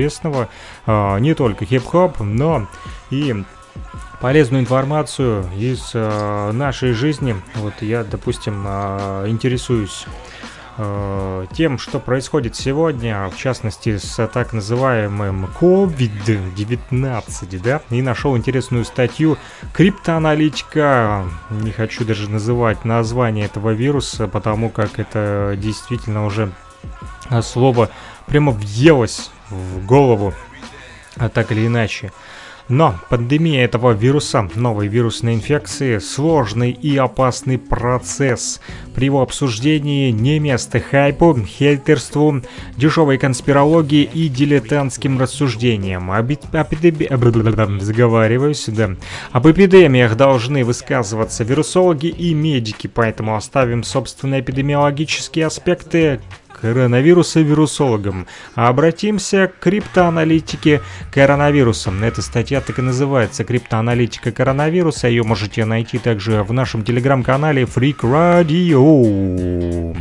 известного, э, не только хип-хоп, но и полезную информацию из э, нашей жизни. Вот я, допустим, э, интересуюсь тем, что происходит сегодня, в частности с так называемым COVID-19, да, и нашел интересную статью криптоаналитика, не хочу даже называть название этого вируса, потому как это действительно уже слово прямо въелось в голову, а так или иначе. Но пандемия этого вируса, новой вирусной инфекции, сложный и опасный процесс. При его обсуждении не место хайпу, хейтерству, дешевой конспирологии и дилетантским рассуждениям. Об, эпидеми... Заговариваюсь, да. Об эпидемиях должны высказываться вирусологи и медики, поэтому оставим собственные эпидемиологические аспекты коронавируса вирусологом. А обратимся к криптоаналитике коронавируса. Эта статья так и называется «Криптоаналитика коронавируса». Ее можете найти также в нашем телеграм-канале Freak Radio.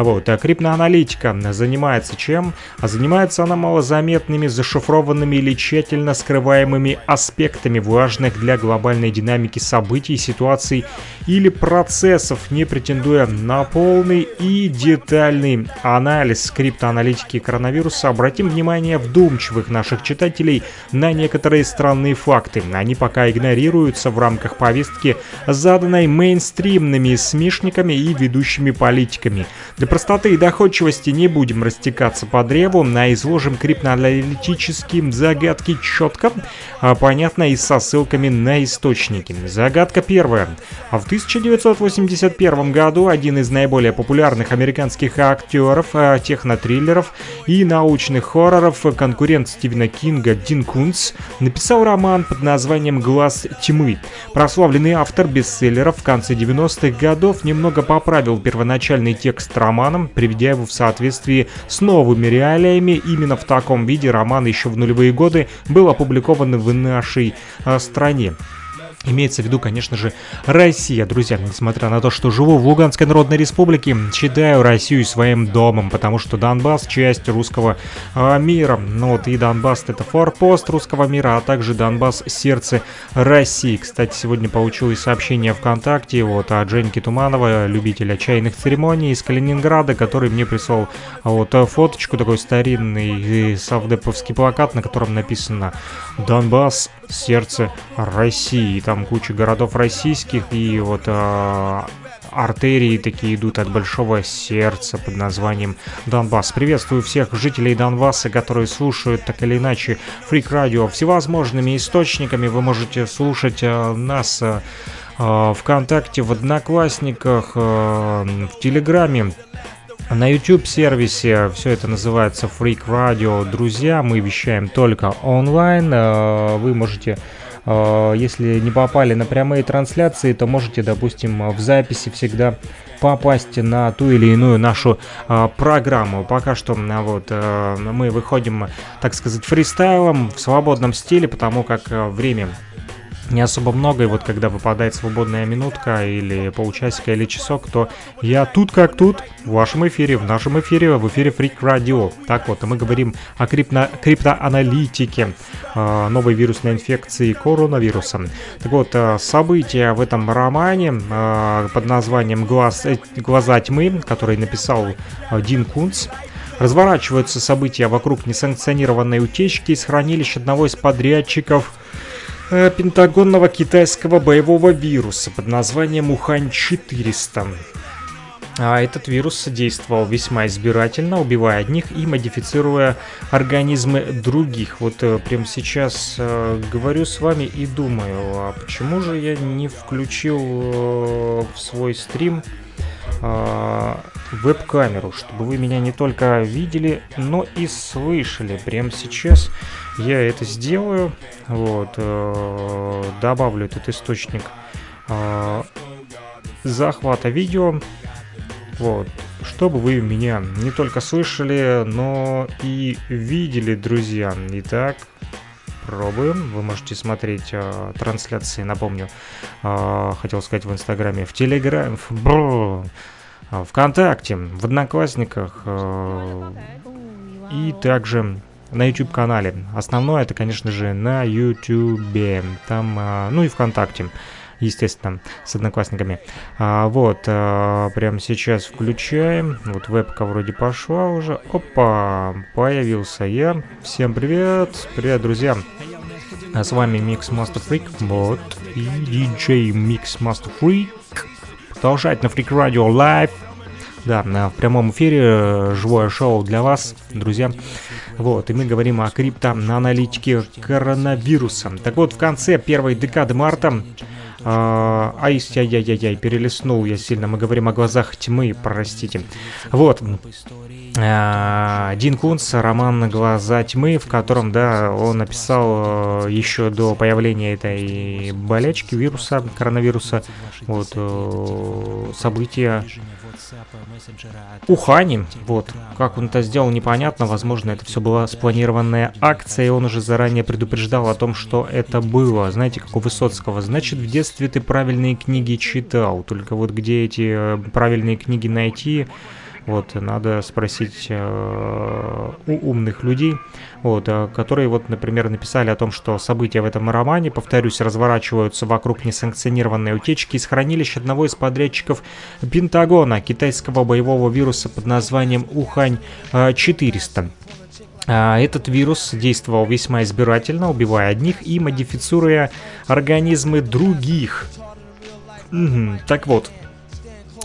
Вот, а криптоаналитика занимается чем? А занимается она малозаметными, зашифрованными или тщательно скрываемыми аспектами важных для глобальной динамики событий, ситуаций или процессов, не претендуя на полный и детальный анализ криптоаналитики коронавируса. Обратим внимание вдумчивых наших читателей на некоторые странные факты. Они пока игнорируются в рамках повестки, заданной мейнстримными смешниками и ведущими политиками. Для простоты и доходчивости не будем растекаться по древу, а изложим криптоаналитические загадки четко, а понятно и со ссылками на источники. Загадка первая. В 1981 году один из наиболее популярных американских актеров, а, технотриллеров и научных хорроров, конкурент Стивена Кинга Дин Кунц, написал роман под названием «Глаз тьмы». Прославленный автор бестселлеров в конце 90-х годов немного поправил первоначальный текст романа романом, приведя его в соответствии с новыми реалиями. Именно в таком виде роман еще в нулевые годы был опубликован в нашей э, стране. Имеется в виду, конечно же, Россия. Друзья, несмотря на то, что живу в Луганской Народной Республике, считаю Россию своим домом, потому что Донбасс — часть русского э, мира. Ну вот и Донбасс — это форпост русского мира, а также Донбасс — сердце России. Кстати, сегодня получил и сообщение ВКонтакте вот от Женьки Туманова, любителя чайных церемоний из Калининграда, который мне прислал вот фоточку, такой старинный совдеповский плакат, на котором написано «Донбасс — сердце России» там куча городов российских, и вот э, артерии такие идут от большого сердца под названием Донбасс. Приветствую всех жителей Донбасса, которые слушают так или иначе Фрик Радио всевозможными источниками. Вы можете слушать э, нас э, ВКонтакте, в Одноклассниках, в Телеграме. На YouTube сервисе все это называется Freak Radio. Друзья, мы вещаем только онлайн. Э, вы можете Э, если не попали на прямые трансляции, то можете, допустим, в записи всегда попасть на ту или иную нашу э, программу. Пока что э, вот мы выходим, так сказать, фристайлом в свободном стиле, потому как время не особо много, и вот когда выпадает свободная минутка или полчасика или часок, то я тут как тут, в вашем эфире, в нашем эфире, в эфире Freak Radio. Так вот, мы говорим о крипто криптоаналитике э, новой вирусной инфекции коронавирусом. Так вот, э, события в этом романе э, под названием «Глаз, э, «Глаза тьмы», который написал Дин Кунц, Разворачиваются события вокруг несанкционированной утечки из хранилищ одного из подрядчиков пентагонного китайского боевого вируса под названием Ухань-400. А этот вирус действовал весьма избирательно, убивая одних и модифицируя организмы других. Вот э, прямо сейчас э, говорю с вами и думаю, а почему же я не включил э, в свой стрим э, веб-камеру, чтобы вы меня не только видели, но и слышали. Прямо сейчас я это сделаю. Вот, э, добавлю этот источник э, захвата видео. Вот, чтобы вы меня не только слышали, но и видели, друзья. Итак, пробуем. Вы можете смотреть э, трансляции, напомню, э, хотел сказать в Инстаграме, в Телеграме, в ВКонтакте, в Одноклассниках э, и также на YouTube-канале. Основное это, конечно же, на YouTube. Там, а, ну и ВКонтакте естественно, с одноклассниками. А, вот, а, прямо сейчас включаем. Вот вебка вроде пошла уже. Опа, появился я. Всем привет. Привет, друзья. А с вами Mix Master Freak, вот, и DJ Mix Master Freak. Продолжать на Freak Radio Live. Да, в прямом эфире э, живое шоу для вас, друзья. Вот, и мы говорим о криптоаналитике коронавируса. Так вот, в конце первой декады марта а, ай-яй-яй-яй, перелистнул я сильно. Мы говорим о глазах тьмы, простите. Вот. А, Дин Кунц, роман «Глаза тьмы», в котором, да, он написал э, еще до появления этой болячки, вируса, коронавируса, вот, э, события Ухани, вот, как он это сделал, непонятно, возможно, это все была спланированная акция, и он уже заранее предупреждал о том, что это было. Знаете, как у Высоцкого, значит, в детстве ты правильные книги читал, только вот где эти э, правильные книги найти, вот, надо спросить э, у умных людей, вот, э, которые, вот, например, написали о том, что события в этом романе, повторюсь, разворачиваются вокруг несанкционированной утечки из хранилища одного из подрядчиков Пентагона, китайского боевого вируса под названием Ухань-400. Э, этот вирус действовал весьма избирательно, убивая одних и модифицируя организмы других. Угу. Так вот,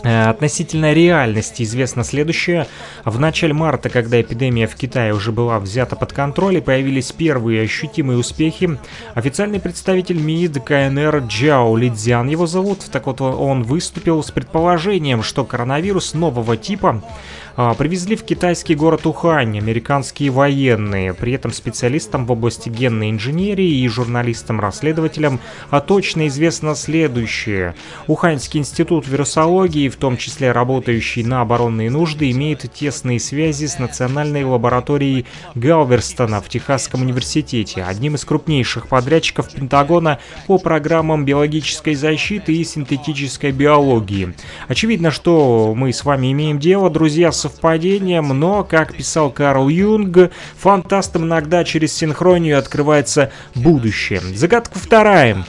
относительно реальности известно следующее. В начале марта, когда эпидемия в Китае уже была взята под контроль и появились первые ощутимые успехи, официальный представитель МИД КНР Джао Лидзян его зовут, так вот он выступил с предположением, что коронавирус нового типа а, привезли в китайский город Ухань американские военные. При этом специалистам в области генной инженерии и журналистам-расследователям а точно известно следующее. Уханьский институт вирусологии, в том числе работающий на оборонные нужды, имеет тесные связи с национальной лабораторией Галверстона в Техасском университете, одним из крупнейших подрядчиков Пентагона по программам биологической защиты и синтетической биологии. Очевидно, что мы с вами имеем дело, друзья, с совпадением, но, как писал Карл Юнг, фантастам иногда через синхронию открывается будущее. Загадка вторая.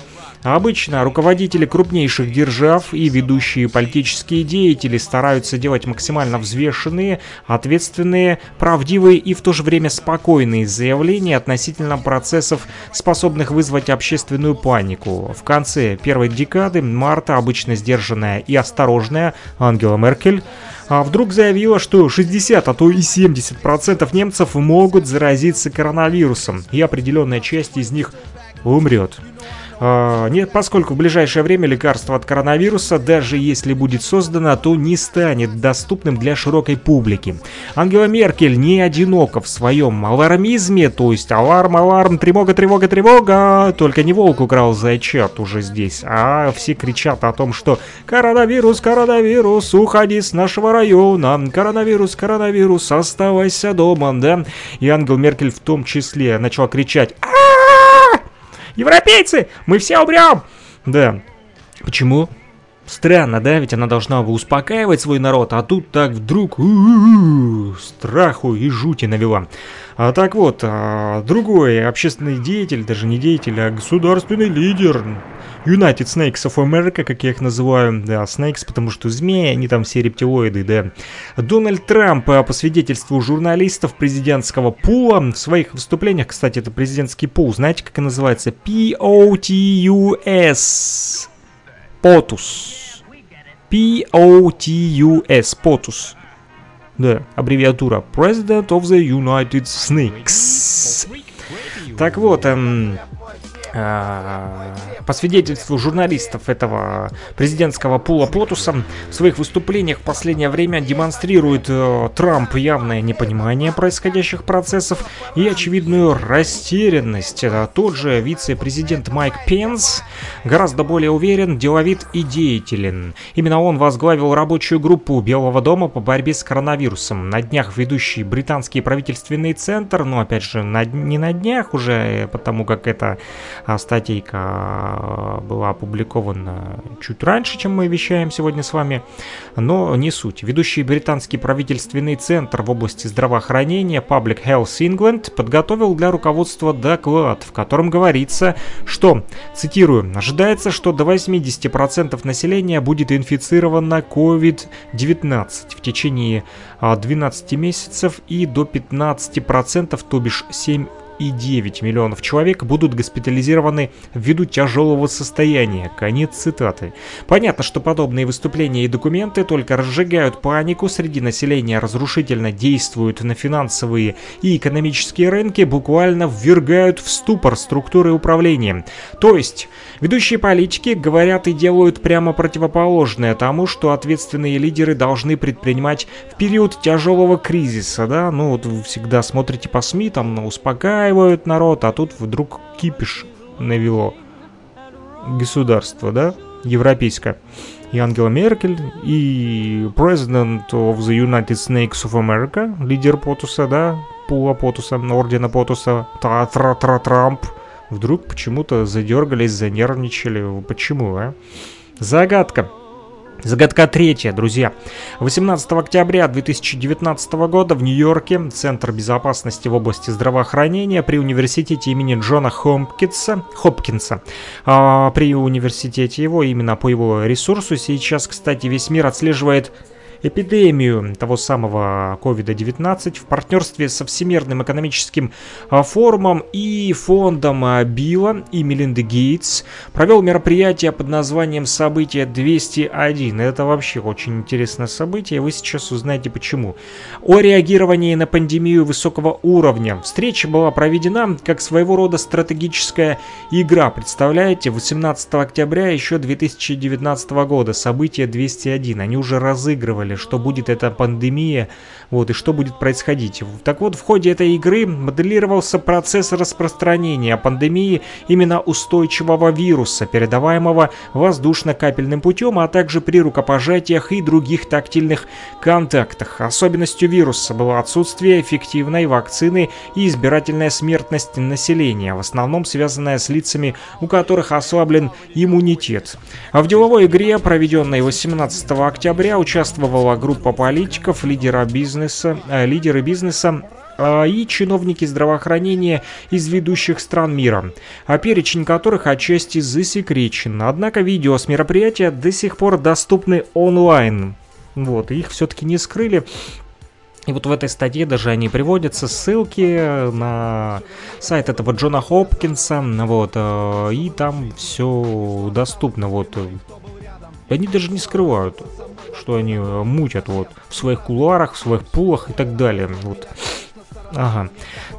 Обычно руководители крупнейших держав и ведущие политические деятели стараются делать максимально взвешенные, ответственные, правдивые и в то же время спокойные заявления относительно процессов, способных вызвать общественную панику. В конце первой декады марта обычно сдержанная и осторожная Ангела Меркель а вдруг заявила, что 60, а то и 70% немцев могут заразиться коронавирусом, и определенная часть из них умрет. А, нет, поскольку в ближайшее время лекарство от коронавируса, даже если будет создано, то не станет доступным для широкой публики. Ангела Меркель не одинока в своем алармизме, то есть аларм, аларм, тревога, тревога, тревога. Только не волк украл зайчат уже здесь, а все кричат о том, что коронавирус, коронавирус, уходи с нашего района, коронавирус, коронавирус, оставайся дома, да? И Ангел Меркель в том числе начал кричать Европейцы, мы все умрем! Да. Почему? Странно, да? Ведь она должна бы успокаивать свой народ, а тут так вдруг страху и жути навела. А так вот, а, другой общественный деятель, даже не деятель, а государственный лидер United Snakes of America, как я их называю, да, Snakes, потому что змеи, они там все рептилоиды, да. Дональд Трамп, э, по свидетельству журналистов президентского пула, в своих выступлениях, кстати, это президентский пул, знаете, как он называется? P-O-T-U-S. POTUS. P-O-T-U-S. POTUS. Да, аббревиатура President of the United Snakes. Так вот, эм, Э, по свидетельству журналистов этого президентского пула Потуса, в своих выступлениях в последнее время демонстрирует э, Трамп явное непонимание происходящих процессов и очевидную растерянность. Это тот же вице-президент Майк Пенс гораздо более уверен, деловит и деятелен. Именно он возглавил рабочую группу Белого дома по борьбе с коронавирусом. На днях ведущий британский правительственный центр, но опять же на, не на днях уже, э, потому как это А статейка была опубликована чуть раньше, чем мы вещаем сегодня с вами, но не суть. Ведущий британский правительственный центр в области здравоохранения Public Health England подготовил для руководства доклад, в котором говорится, что, цитирую, ожидается, что до 80% населения будет инфицировано COVID-19 в течение 12 месяцев и до 15%, то бишь 7 и 9 миллионов человек будут госпитализированы ввиду тяжелого состояния. Конец цитаты. Понятно, что подобные выступления и документы только разжигают панику среди населения, разрушительно действуют на финансовые и экономические рынки, буквально ввергают в ступор структуры управления. То есть, ведущие политики говорят и делают прямо противоположное тому, что ответственные лидеры должны предпринимать в период тяжелого кризиса, да, ну вот вы всегда смотрите по СМИ, там успокаивают, успокаивают народ, а тут вдруг кипиш навело государство, да, европейское. И Ангела Меркель, и President of the United Snakes of America, лидер Потуса, да, Пула Потуса, ордена Потуса, Тра-Тра-Тра Трамп, вдруг почему-то задергались, занервничали. Почему, а? Загадка. Загадка третья, друзья. 18 октября 2019 года в Нью-Йорке Центр безопасности в области здравоохранения при университете имени Джона Хопкинса, Хопкинса, а, при университете его, именно по его ресурсу, сейчас, кстати, весь мир отслеживает эпидемию того самого COVID-19 в партнерстве со Всемирным экономическим а, форумом и фондом а, Билла и Мелинды Гейтс провел мероприятие под названием «Событие 201». Это вообще очень интересное событие, вы сейчас узнаете почему. О реагировании на пандемию высокого уровня. Встреча была проведена как своего рода стратегическая игра. Представляете, 18 октября еще 2019 года, событие 201. Они уже разыгрывали планировали, что будет эта пандемия, вот, и что будет происходить. Так вот, в ходе этой игры моделировался процесс распространения пандемии именно устойчивого вируса, передаваемого воздушно-капельным путем, а также при рукопожатиях и других тактильных контактах. Особенностью вируса было отсутствие эффективной вакцины и избирательная смертность населения, в основном связанная с лицами, у которых ослаблен иммунитет. А в деловой игре, проведенной 18 октября, участвовал участвовала группа политиков, лидера бизнеса, э, лидеры бизнеса э, и чиновники здравоохранения из ведущих стран мира, а перечень которых отчасти засекречен. Однако видео с мероприятия до сих пор доступны онлайн. Вот, их все-таки не скрыли. И вот в этой статье даже они приводятся ссылки на сайт этого Джона Хопкинса, вот, э, и там все доступно, вот. Они даже не скрывают что они э, мутят вот в своих кулуарах, в своих пулах и так далее. Вот. Ага.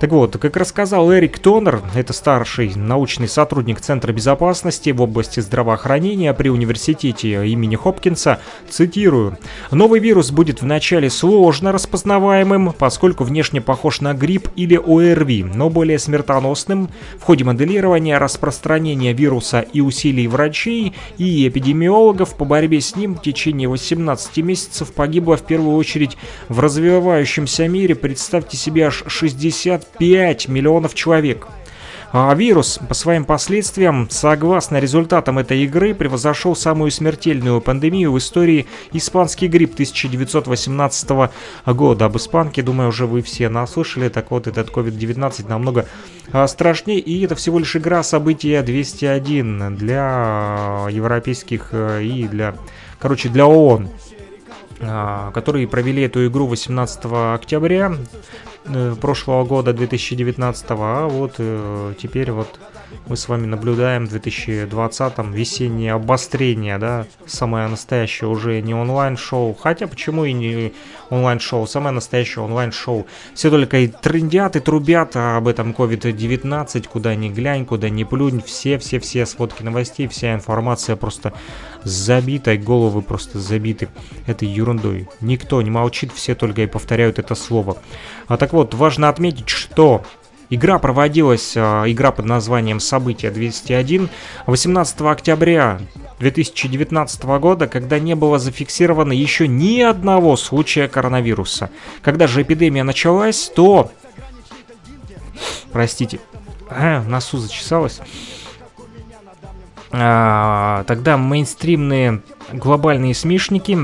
Так вот, как рассказал Эрик Тонер, это старший научный сотрудник Центра безопасности в области здравоохранения при университете имени Хопкинса, цитирую, «Новый вирус будет вначале сложно распознаваемым, поскольку внешне похож на грипп или ОРВИ, но более смертоносным. В ходе моделирования распространения вируса и усилий врачей и эпидемиологов по борьбе с ним в течение 18 месяцев погибло в первую очередь в развивающемся мире, представьте себе, аж 65 миллионов человек. А вирус по своим последствиям, согласно результатам этой игры, превзошел самую смертельную пандемию в истории испанский грипп 1918 года. Об испанке, думаю, уже вы все наслышали. Так вот, этот COVID-19 намного а, страшнее. И это всего лишь игра события 201 для европейских э, и для, короче, для ООН а, которые провели эту игру 18 октября прошлого года, 2019, а вот э, теперь вот мы с вами наблюдаем в 2020 весеннее обострение, да, самое настоящее уже не онлайн-шоу, хотя почему и не онлайн-шоу, самое настоящее онлайн-шоу. Все только и трендят, и трубят об этом COVID-19, куда ни глянь, куда ни плюнь, все-все-все сводки новостей, вся информация просто забита, и головы просто забиты этой ерундой. Никто не молчит, все только и повторяют это слово. А так вот, важно отметить, что Игра проводилась, а, игра под названием «Событие 201» 18 октября 2019 года, когда не было зафиксировано еще ни одного случая коронавируса. Когда же эпидемия началась, то... Простите, а, носу зачесалось. а, тогда мейнстримные глобальные смешники,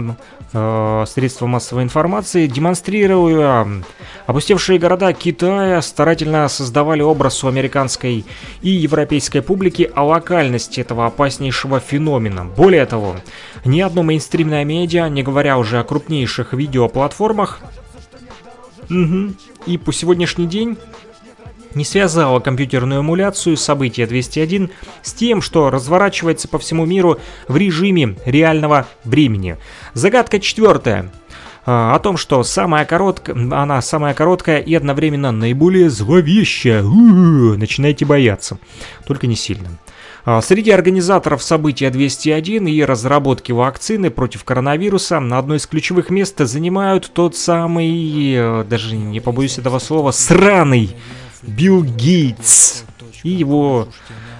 э, средства массовой информации, демонстрируя опустевшие города Китая, старательно создавали образ у американской и европейской публики о локальности этого опаснейшего феномена. Более того, ни одно мейнстримное медиа, не говоря уже о крупнейших видеоплатформах, угу, и по сегодняшний день не связала компьютерную эмуляцию события 201 с тем, что разворачивается по всему миру в режиме реального времени. Загадка четвертая а, о том, что самая короткая, она самая короткая и одновременно наиболее зловещая. У-у-у, начинайте бояться, только не сильно. А, среди организаторов события 201 и разработки вакцины против коронавируса на одно из ключевых мест занимают тот самый, э, даже не побоюсь этого слова, сраный Билл Гейтс и его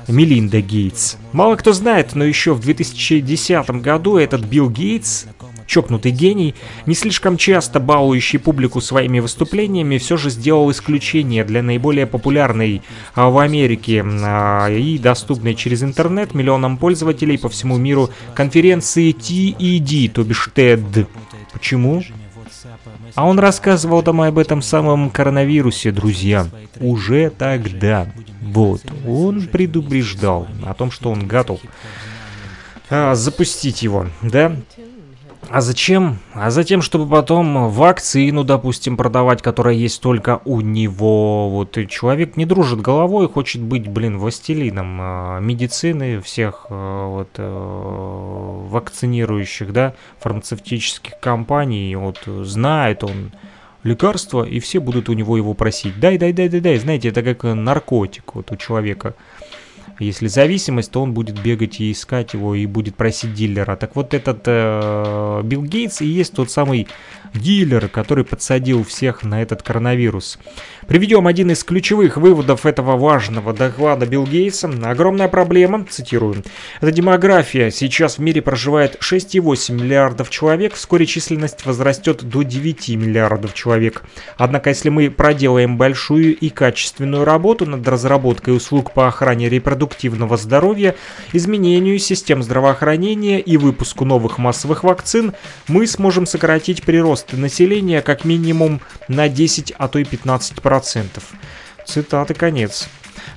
Мелинда Гейтс. Мало кто знает, но еще в 2010 году этот Билл Гейтс, чокнутый гений, не слишком часто балующий публику своими выступлениями, все же сделал исключение для наиболее популярной а, в Америке а, и доступной через интернет миллионам пользователей по всему миру конференции TED, то бишь TED. Почему? А он рассказывал там об этом самом коронавирусе, друзья, уже тогда. Вот, он предупреждал о том, что он готов а, запустить его, да? А зачем? А затем, чтобы потом вакцину, допустим, продавать, которая есть только у него. Вот и человек не дружит головой, хочет быть, блин, властелином э, медицины, всех э, вот э, вакцинирующих, да, фармацевтических компаний. Вот знает он лекарство, и все будут у него его просить. Дай, дай, дай, дай, дай. Знаете, это как наркотик вот у человека. Если зависимость, то он будет бегать и искать его, и будет просить дилера. Так вот этот э, Билл Гейтс и есть тот самый дилер, который подсадил всех на этот коронавирус. Приведем один из ключевых выводов этого важного доклада Билл Гейтса. Огромная проблема, цитирую, это демография. Сейчас в мире проживает 6,8 миллиардов человек, вскоре численность возрастет до 9 миллиардов человек. Однако, если мы проделаем большую и качественную работу над разработкой услуг по охране репродуктивного здоровья, изменению систем здравоохранения и выпуску новых массовых вакцин, мы сможем сократить прирост населения как минимум на 10, а то и 15%. 10%. Цитаты конец.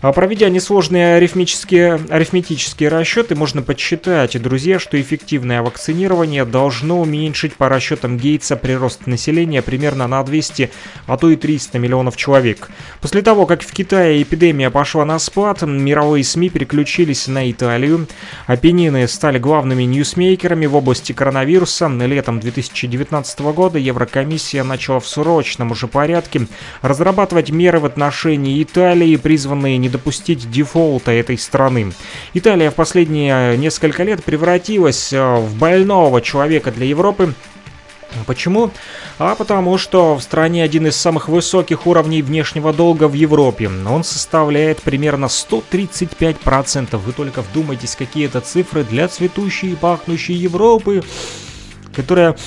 А проведя несложные арифметические, арифметические расчеты, можно подсчитать, друзья, что эффективное вакцинирование должно уменьшить по расчетам Гейтса прирост населения примерно на 200, а то и 300 миллионов человек. После того, как в Китае эпидемия пошла на спад, мировые СМИ переключились на Италию. Апеннины стали главными ньюсмейкерами в области коронавируса. Летом 2019 года Еврокомиссия начала в срочном уже порядке разрабатывать меры в отношении Италии, призванные не допустить дефолта этой страны. Италия в последние несколько лет превратилась э, в больного человека для Европы, Почему? А потому что в стране один из самых высоких уровней внешнего долга в Европе. Он составляет примерно 135%. Вы только вдумайтесь, какие это цифры для цветущей и пахнущей Европы, которая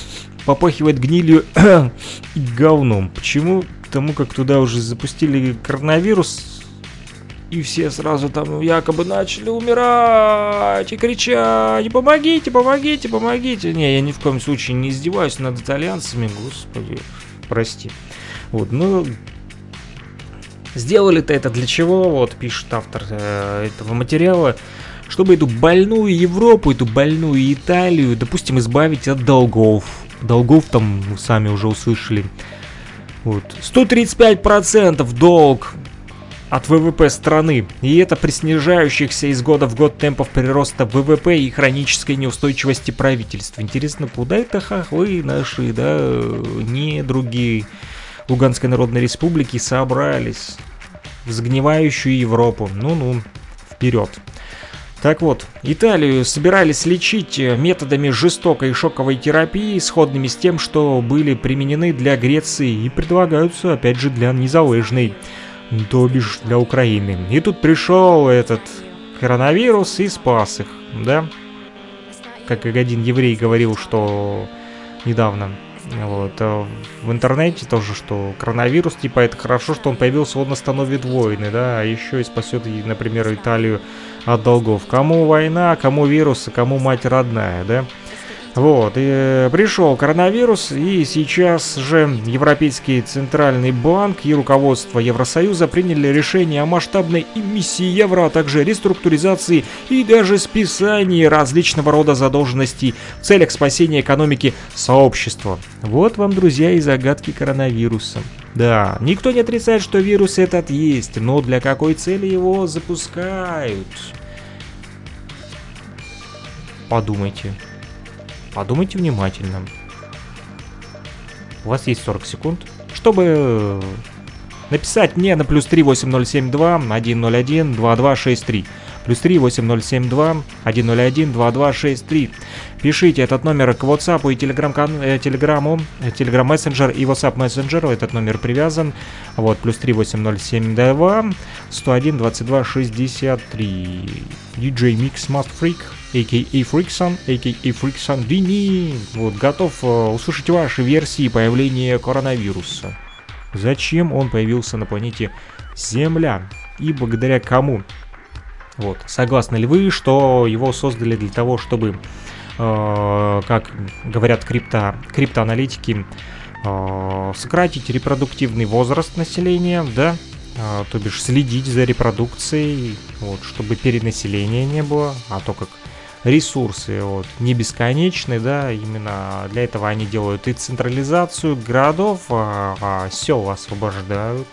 попахивает гнилью и говном. Почему? Потому как туда уже запустили коронавирус, и все сразу там якобы начали умирать и кричать, помогите, помогите, помогите. Не, я ни в коем случае не издеваюсь над итальянцами, господи, прости. Вот, ну, сделали-то это для чего, вот, пишет автор э, этого материала, чтобы эту больную Европу, эту больную Италию, допустим, избавить от долгов. Долгов там, мы сами уже услышали. Вот. 135% долг от ВВП страны, и это при снижающихся из года в год темпов прироста ВВП и хронической неустойчивости правительства. Интересно, куда это хохлы наши, да, не другие Луганской Народной Республики собрались в загнивающую Европу. Ну-ну, вперед. Так вот, Италию собирались лечить методами жестокой шоковой терапии, сходными с тем, что были применены для Греции и предлагаются, опять же, для незалежной то бишь для Украины. И тут пришел этот коронавирус и спас их, да? Как один еврей говорил, что недавно вот, а в интернете тоже, что коронавирус, типа, это хорошо, что он появился, он остановит войны, да, а еще и спасет, например, Италию от долгов. Кому война, кому вирус, кому мать родная, да? Вот, и э, пришел коронавирус, и сейчас же Европейский Центральный Банк и руководство Евросоюза приняли решение о масштабной эмиссии евро, а также реструктуризации и даже списании различного рода задолженностей в целях спасения экономики сообщества. Вот вам, друзья, и загадки коронавируса. Да, никто не отрицает, что вирус этот есть, но для какой цели его запускают? Подумайте. Подумайте внимательно. У вас есть 40 секунд, чтобы написать мне на плюс 38072 101 2263. Плюс 3 8072 101 2263. Пишите этот номер к WhatsApp и Telegram, э, Telegram, э, Telegram Messenger и WhatsApp Messenger. Этот номер привязан. Вот, плюс 3 8072 101 22 63. DJ Mix Must Freak, a.k.a. Freakson, a.k.a. Freakson Dini. Вот, готов э, услышать ваши версии появления коронавируса. Зачем он появился на планете Земля? И благодаря кому? Вот. Согласны ли вы, что его создали для того, чтобы, э, как говорят крипто, криптоаналитики, э, сократить репродуктивный возраст населения, да, э, то бишь следить за репродукцией, вот, чтобы перенаселения не было, а то как ресурсы вот, не бесконечны, да, именно для этого они делают и централизацию городов, а, а сел освобождают.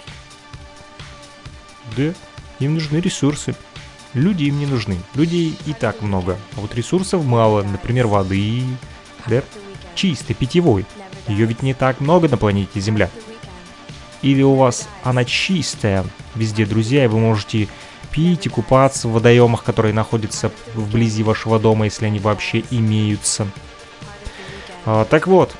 Да, им нужны ресурсы. Люди им не нужны. Людей и так много. А вот ресурсов мало. Например, воды. Да? Чистой, питьевой. Ее ведь не так много на планете Земля. Или у вас она чистая везде, друзья, и вы можете пить и купаться в водоемах, которые находятся вблизи вашего дома, если они вообще имеются. А, так вот,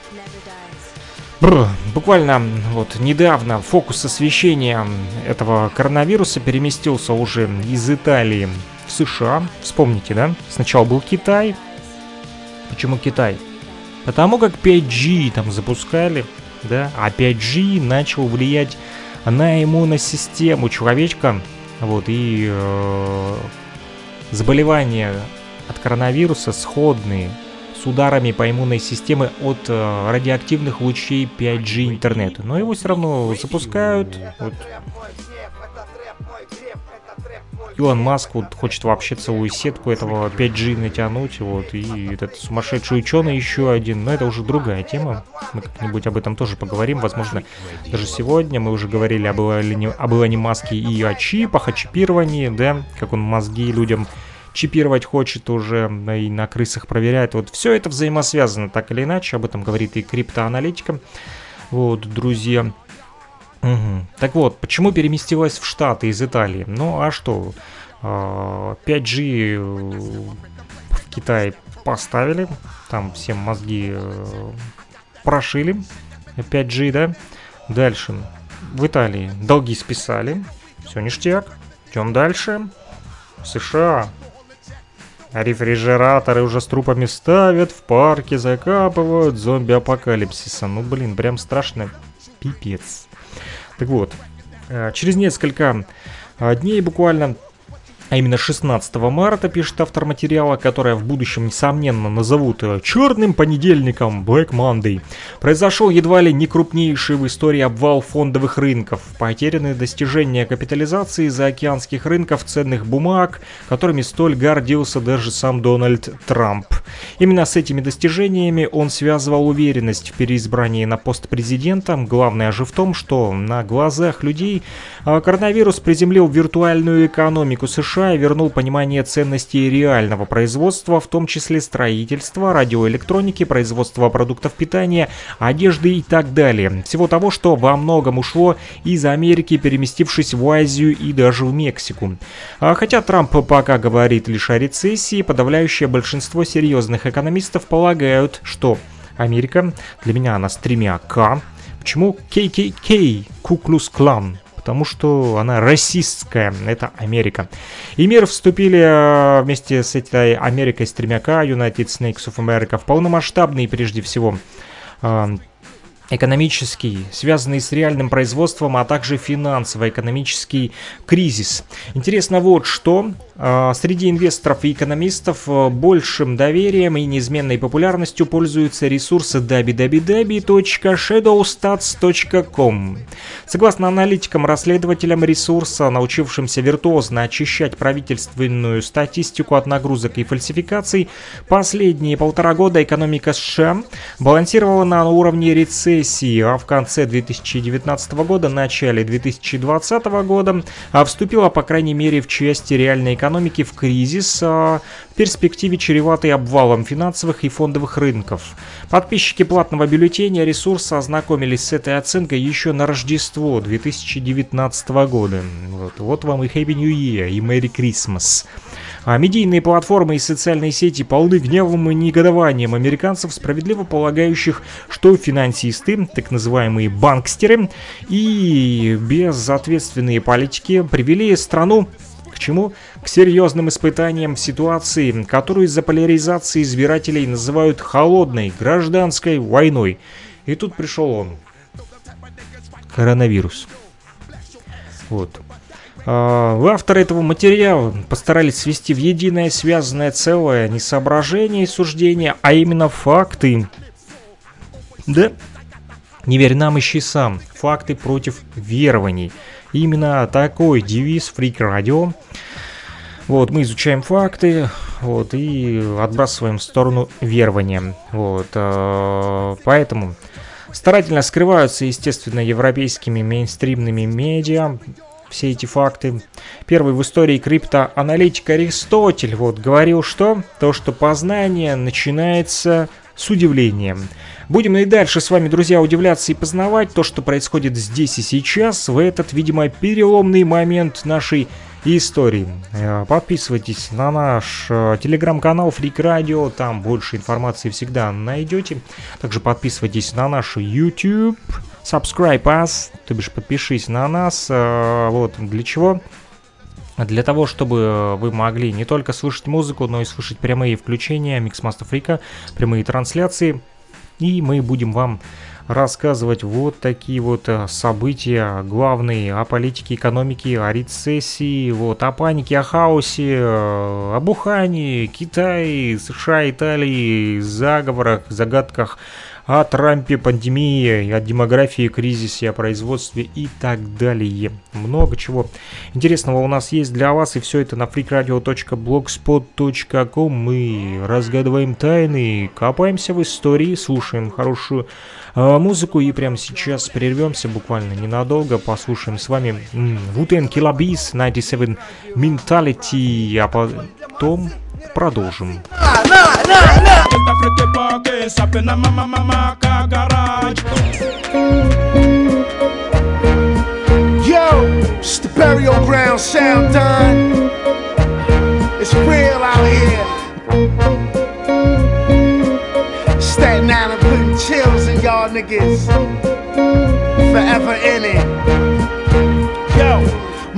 Бррр, буквально вот недавно фокус освещения этого коронавируса переместился уже из Италии в США. Вспомните, да? Сначала был Китай. Почему Китай? Потому как 5G там запускали, да? А 5G начал влиять на иммунную систему человечка. Вот, и э, заболевания от коронавируса сходные с ударами по иммунной системе от э, радиоактивных лучей 5G интернета. Но его все равно запускают. Вот. Илон Маск вот хочет вообще целую сетку этого 5G натянуть, вот, и этот сумасшедший ученый еще один, но это уже другая тема, мы как-нибудь об этом тоже поговорим, возможно, даже сегодня мы уже говорили об Илоне, об Илоне Маске и о чипах, о чипировании, да, как он мозги людям чипировать хочет уже и на крысах проверяет. Вот все это взаимосвязано так или иначе, об этом говорит и криптоаналитика. Вот, друзья. Угу. Так вот, почему переместилась в Штаты из Италии? Ну, а что? 5G а, в Китае поставили, там всем мозги э, прошили. 5G, да? Дальше. В Италии долги списали. Все ништяк. Идем дальше. США Рефрижераторы уже с трупами ставят, в парке закапывают, зомби-апокалипсиса. Ну, блин, прям страшно. Пипец. Так вот, э, через несколько э, дней буквально а именно 16 марта, пишет автор материала, которое в будущем, несомненно, назовут э, «Черным понедельником» Black Monday, произошел едва ли не крупнейший в истории обвал фондовых рынков, потеряны достижения капитализации заокеанских рынков ценных бумаг, которыми столь гордился даже сам Дональд Трамп. Именно с этими достижениями он связывал уверенность в переизбрании на пост президента. Главное же в том, что на глазах людей а, коронавирус приземлил виртуальную экономику США США и вернул понимание ценностей реального производства, в том числе строительства, радиоэлектроники, производства продуктов питания, одежды и так далее. Всего того, что во многом ушло из Америки, переместившись в Азию и даже в Мексику. А хотя Трамп пока говорит лишь о рецессии, подавляющее большинство серьезных экономистов полагают, что Америка, для меня она с тремя К, Почему KKK, Куклус Клан? Потому что она расистская, это Америка. И мир вступили э, вместе с этой Америкой с тремя К, United Snakes of America, в полномасштабный прежде всего э, экономический, связанный с реальным производством, а также финансово-экономический кризис. Интересно вот что. А, среди инвесторов и экономистов а, большим доверием и неизменной популярностью пользуются ресурсы www.shadowstats.com. Согласно аналитикам-расследователям ресурса, научившимся виртуозно очищать правительственную статистику от нагрузок и фальсификаций, последние полтора года экономика США балансировала на уровне рецессии, а в конце 2019 года, начале 2020 года вступила, по крайней мере, в части реальной экономики в кризис, а в перспективе чреватой обвалом финансовых и фондовых рынков. Подписчики платного бюллетеня ресурса ознакомились с этой оценкой еще на Рождество 2019 года. Вот, вот вам и Happy New Year, и Merry Christmas. А медийные платформы и социальные сети полны гневом и негодованием американцев, справедливо полагающих, что финансисты, так называемые банкстеры и безответственные политики привели страну к чему? К серьезным испытаниям в ситуации, которую из-за поляризации избирателей называют холодной гражданской войной. И тут пришел он. Коронавирус. Вот. А, авторы этого материала постарались свести в единое связанное целое не соображение и суждения, а именно факты. Да? Не верь нам, ищи сам. Факты против верований. Именно такой девиз Freak Radio. Вот, мы изучаем факты, вот, и отбрасываем в сторону верования. Вот, э, поэтому старательно скрываются, естественно, европейскими мейнстримными медиа, все эти факты. Первый в истории криптоаналитик Аристотель вот говорил, что то, что познание начинается с удивлением. Будем и дальше с вами, друзья, удивляться и познавать то, что происходит здесь и сейчас, в этот, видимо, переломный момент нашей истории. Э, подписывайтесь на наш э, телеграм-канал Freak Radio, там больше информации всегда найдете. Также подписывайтесь на наш YouTube, subscribe us, то бишь подпишись на нас. Э, вот для чего? Для того, чтобы вы могли не только слышать музыку, но и слышать прямые включения Mixmaster Freak, прямые трансляции и мы будем вам рассказывать вот такие вот э, события главные о политике, экономике, о рецессии, вот, о панике, о хаосе, э, о Бухане, Китае, США, Италии, заговорах, загадках о Трампе, пандемии, о демографии, кризисе, о производстве и так далее. Много чего интересного у нас есть для вас, и все это на freakradio.blogspot.com. Мы разгадываем тайны, копаемся в истории, слушаем хорошую э, музыку, и прямо сейчас прервемся буквально ненадолго, послушаем с вами Wooten Killabis 97 Mentality, а потом продолжим. Yo, it's the burial ground sound done. It's real out here. Staten Island putting chills in y'all niggas. Forever in it.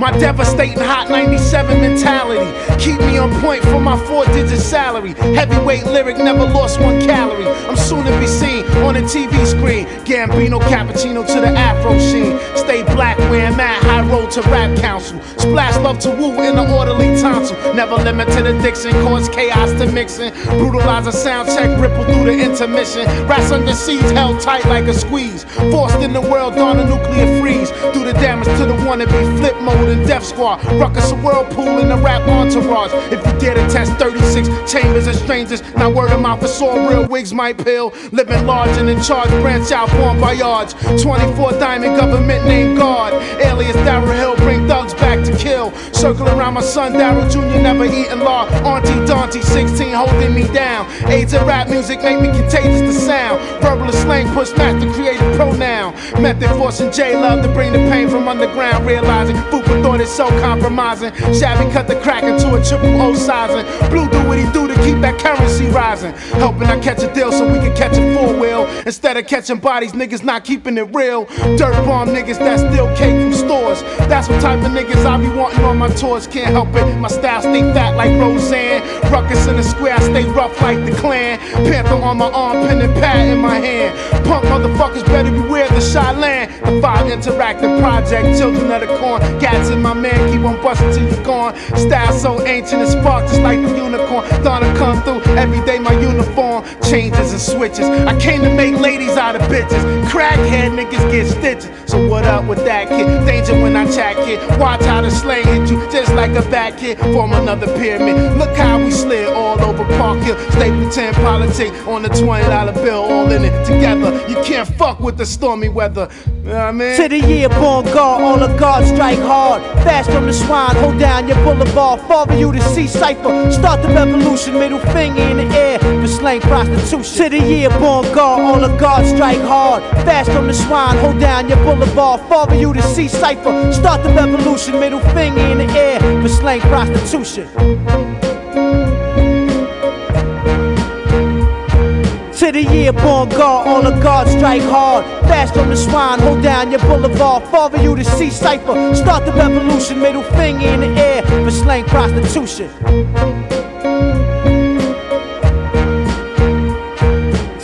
My devastating hot 97 mentality. Keep me on point for my four digit salary. Heavyweight lyric, never lost one calorie. I'm soon to be seen on the TV screen. Gambino cappuccino to the afro sheen. Stay black, wearing mad high road to rap council. Splash love to woo in the orderly tonsil. Never limit to the Dixon, cause chaos to mixing. Brutalize a sound check, ripple through the intermission. Rats under siege, held tight like a squeeze. Forced in the world on a nuclear freeze. Do the damage to the wannabe flip mode and Death Squad. Ruckus a whirlpool in the rap entourage. If you dare to test 36 chambers of strangers, not word of mouth for sore real wigs might pill. Living large and in charge, branch out, born by yards. 24 diamond government named guard. Alias Darryl Hill, bring thugs back to kill. Circle around my son Darryl Jr., never eating law. Auntie Dante, 16, holding me down. AIDS of rap music make me contagious to sound. Verbal slang push master creative pronoun. Method forcing J Love to bring the pain from underground. Realizing food thought it's so compromising. Shabby cut the crack into a triple O sizing. Blue do what he do to keep that currency rising. Helping I catch a deal so we can catch a four wheel. Instead of catching bodies, niggas not keeping it real. Dirt bomb niggas that steal cake from stores. That's what type of niggas I be wanting on my tours. Can't help it. My style stay fat like Roseanne. Ruckus in the square, I stay rough like the clan. Panther on my arm, pen and pad in my hand. Punk motherfuckers better beware the shy land. The five interactive project, children of the corn. Gats in my man, keep on busting till you're gone. Style so ancient it's spark just like the unicorn. Donna come through every day, my uniform changes and switches. I came to make ladies out of bitches. Crackhead niggas get stitches. So what up with that kid? Danger when I chat kid. Watch how the slang hit you just like a back kid. Form another pyramid. Look how we slid all over Park Hill. Stapleton politics on the $20 bill, all in it together. You can't fuck with the stormy weather. You know what I mean? To the year born guard, all the guards strike hard. Fast from the swine, hold down your boulevard. Father, you to see cipher. Start the revolution, middle finger in the air for slang prostitution. To the year born guard, all the guards strike hard. Fast from the swine, hold down your boulevard. Father, you to see cipher. Start the revolution, middle finger in the air for slang prostitution. To the year born guard, all the guards strike hard. Fast from the swine, hold down your boulevard. Father, you to see cipher. Start the revolution, middle finger in the air for slang prostitution.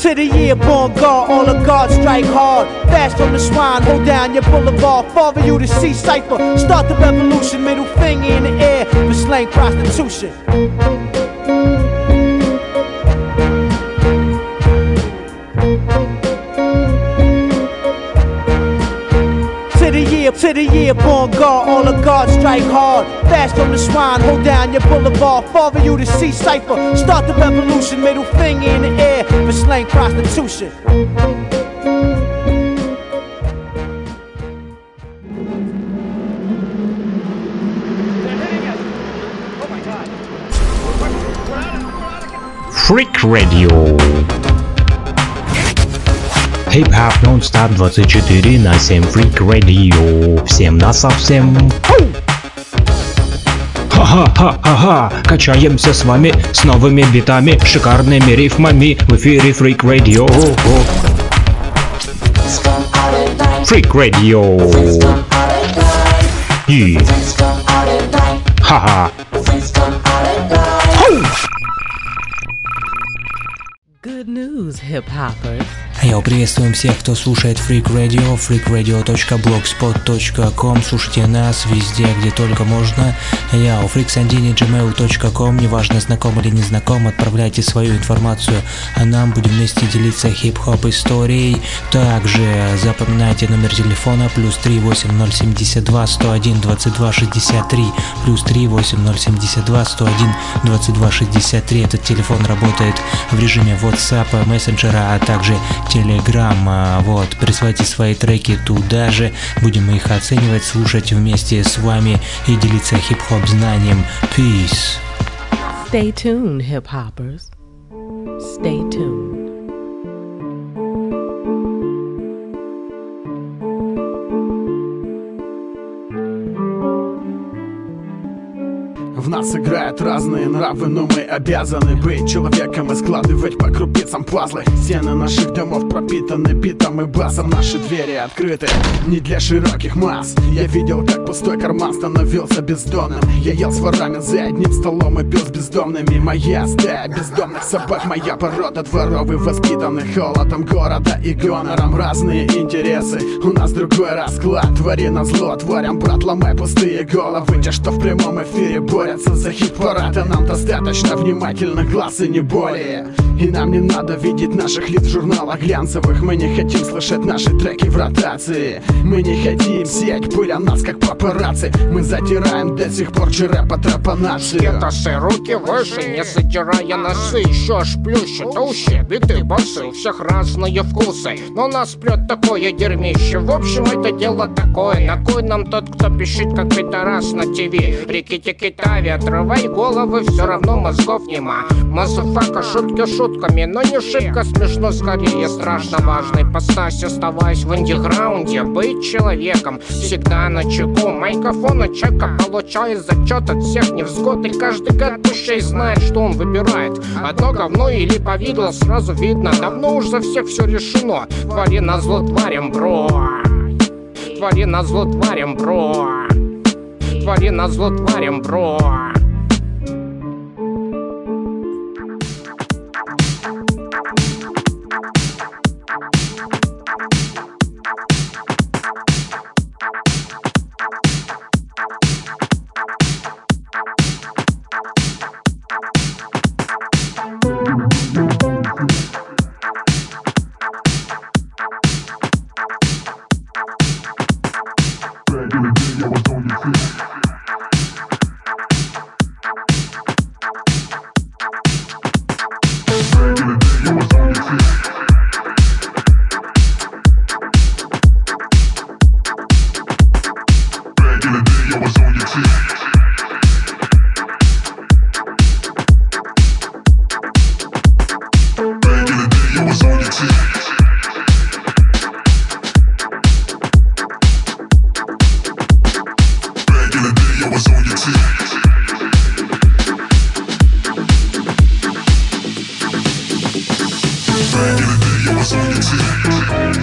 To the year born guard, all the guards strike hard. Fast from the swine, hold down your boulevard. Father, you to see cipher. Start the revolution, middle finger in the air for slang prostitution. Year, to the year born guard, all the guards strike hard. Fast from the swine, hold down your boulevard. Father, you to see cipher. Start the revolution, middle finger in the air for slang prostitution. Freak Radio. Хип-хоп нон-стоп 24 на 7 Freak Radio. Всем на совсем. Ха-ха-ха-ха-ха, качаемся с вами с новыми битами, шикарными рифмами в эфире Freak Radio. Freak Radio. И... Ха-ха. Good news, hip hoppers. Йоу, приветствуем всех, кто слушает Freak Radio, freakradio.blogspot.com Слушайте нас везде, где только можно. Я у freaksandini.gmail.com Неважно, знаком или не знаком, отправляйте свою информацию, а нам будем вместе делиться хип-хоп историей. Также запоминайте номер телефона плюс 38072 101 22 63 плюс 38072 101 22 63. Этот телефон работает в режиме WhatsApp, мессенджера, а также Telegram. Вот, присылайте свои треки туда же, будем их оценивать, слушать вместе с вами и делиться хип-хоп знанием. Peace. Stay tuned, hip hoppers. Stay tuned. В нас играют разные нравы, но мы обязаны быть человеком и складывать по крупицам пазлы. Стены наших домов пропитаны битом и басом Наши двери открыты не для широких масс. Я видел, как пустой карман становился бездомным Я ел с ворами за одним столом и пил с бездомными. Моя стая бездомных собак, моя порода дворовый воспитанный холодом города и гонором. Разные интересы, у нас другой расклад. Твори на зло, творям, брат, ломай пустые головы. Те, что в прямом эфире борются за хит-парад А нам достаточно внимательно глаз и не более. И нам не надо видеть наших лиц в журналах глянцевых. Мы не хотим слышать наши треки в ротации. Мы не хотим сеять пыль о нас, как папарацци. Мы затираем до сих пор черепа тропанации Скетосы, руки выше, не задирая носы. Еще шплющит уши, биты басы У всех разные вкусы, но нас прет такое дерьмище. В общем, это дело такое. На кой нам тот, кто пишет, как пидорас на ТВ Рикки-тики проветривай головы, все равно мозгов нема. Motherfucker, шутки шутками, но не шибко смешно, скорее страшно. Важно Ипостась, оставаясь в андеграунде, быть человеком. Всегда на чеку, microphone checka Получает зачет от всех невзгод. И каждый гад душей знает, что он выбирает. Одно говно или повидло, сразу видно. Давно уж за всех все решено. Твари на зло тварям, бро. Твари на зло тварям, бро Твари на зло тварям, бро